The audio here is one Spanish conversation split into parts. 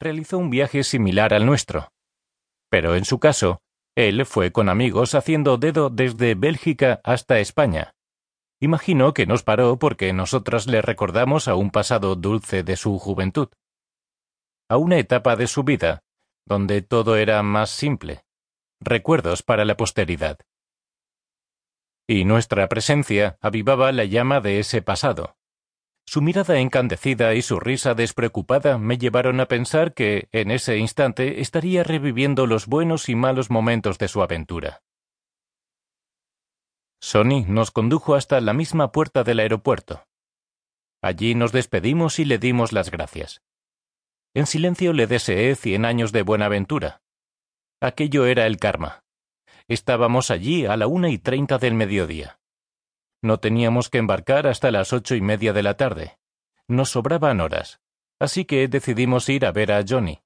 realizó un viaje similar al nuestro. Pero en su caso, él fue con amigos haciendo dedo desde Bélgica hasta España. Imagino que nos paró porque nosotras le recordamos a un pasado dulce de su juventud. A una etapa de su vida donde todo era más simple. Recuerdos para la posteridad. Y nuestra presencia avivaba la llama de ese pasado. Su mirada encandecida y su risa despreocupada me llevaron a pensar que, en ese instante, estaría reviviendo los buenos y malos momentos de su aventura. Sonny nos condujo hasta la misma puerta del aeropuerto. Allí nos despedimos y le dimos las gracias. En silencio le deseé cien años de buena aventura. Aquello era el karma. Estábamos allí a la una y treinta del mediodía. No teníamos que embarcar hasta las ocho y media de la tarde. Nos sobraban horas, así que decidimos ir a ver a Johnny.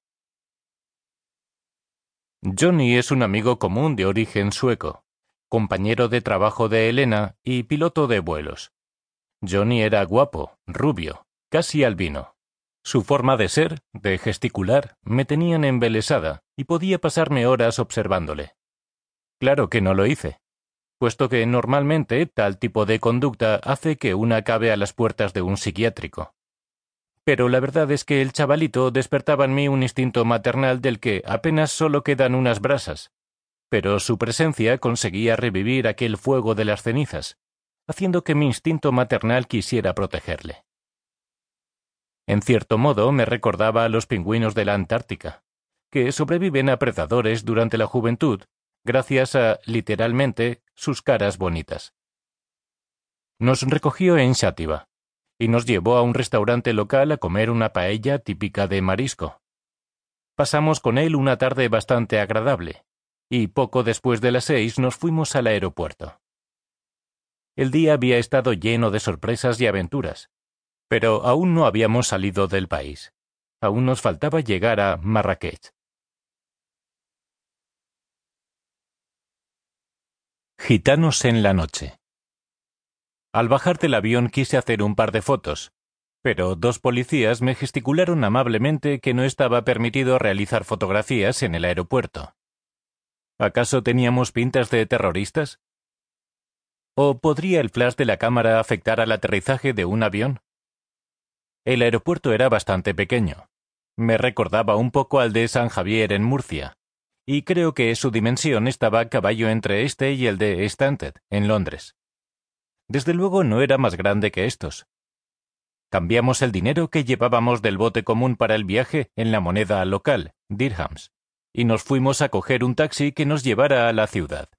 Johnny es un amigo común de origen sueco, compañero de trabajo de Elena y piloto de vuelos. Johnny era guapo, rubio, casi albino. Su forma de ser, de gesticular, me tenían embelesada y podía pasarme horas observándole. Claro que no lo hice puesto que normalmente tal tipo de conducta hace que una acabe a las puertas de un psiquiátrico. Pero la verdad es que el chavalito despertaba en mí un instinto maternal del que apenas solo quedan unas brasas, pero su presencia conseguía revivir aquel fuego de las cenizas, haciendo que mi instinto maternal quisiera protegerle. En cierto modo me recordaba a los pingüinos de la Antártica, que sobreviven a predadores durante la juventud gracias a, literalmente, sus caras bonitas. Nos recogió en Chátiva y nos llevó a un restaurante local a comer una paella típica de marisco. Pasamos con él una tarde bastante agradable, y poco después de las seis nos fuimos al aeropuerto. El día había estado lleno de sorpresas y aventuras, pero aún no habíamos salido del país. Aún nos faltaba llegar a Marrakech. Gitanos en la noche. Al bajar del avión quise hacer un par de fotos, pero dos policías me gesticularon amablemente que no estaba permitido realizar fotografías en el aeropuerto. ¿Acaso teníamos pintas de terroristas? ¿O podría el flash de la cámara afectar al aterrizaje de un avión? El aeropuerto era bastante pequeño. Me recordaba un poco al de San Javier en Murcia, y creo que su dimensión estaba a caballo entre este y el de Stanted, en Londres. Desde luego no era más grande que estos. Cambiamos el dinero que llevábamos del bote común para el viaje en la moneda local, dirhams, y nos fuimos a coger un taxi que nos llevara a la ciudad.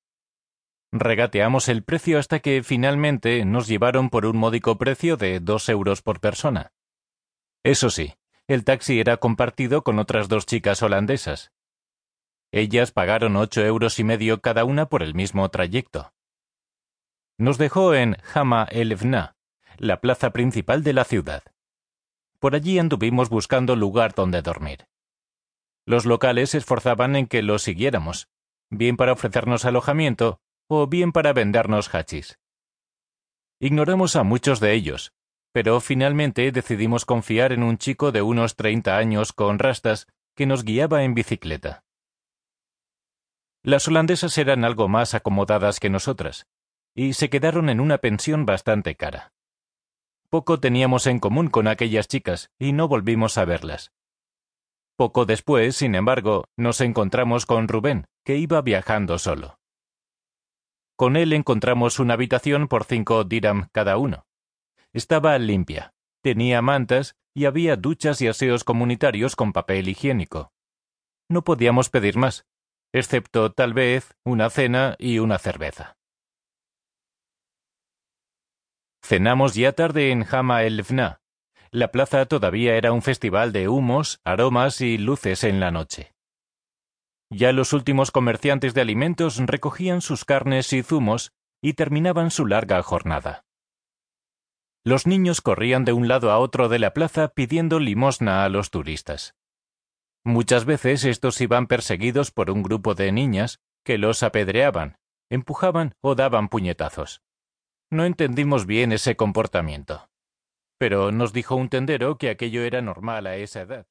Regateamos el precio hasta que finalmente nos llevaron por un módico precio de dos euros por persona. Eso sí, el taxi era compartido con otras dos chicas holandesas, ellas pagaron ocho euros y medio cada una por el mismo trayecto. Nos dejó en Hama Elvna, la plaza principal de la ciudad. Por allí anduvimos buscando lugar donde dormir. Los locales se esforzaban en que los siguiéramos, bien para ofrecernos alojamiento o bien para vendernos hachís. Ignoramos a muchos de ellos, pero finalmente decidimos confiar en un chico de unos treinta años con rastas que nos guiaba en bicicleta. Las holandesas eran algo más acomodadas que nosotras, y se quedaron en una pensión bastante cara. Poco teníamos en común con aquellas chicas y no volvimos a verlas. Poco después, sin embargo, nos encontramos con Rubén, que iba viajando solo. Con él encontramos una habitación por cinco dirham cada uno. Estaba limpia, tenía mantas y había duchas y aseos comunitarios con papel higiénico. No podíamos pedir más, excepto tal vez una cena y una cerveza. Cenamos ya tarde en Hama el Fna. La plaza todavía era un festival de humos, aromas y luces en la noche. Ya los últimos comerciantes de alimentos recogían sus carnes y zumos y terminaban su larga jornada. Los niños corrían de un lado a otro de la plaza pidiendo limosna a los turistas. Muchas veces estos iban perseguidos por un grupo de niñas que los apedreaban, empujaban o daban puñetazos. No entendimos bien ese comportamiento. Pero nos dijo un tendero que aquello era normal a esa edad.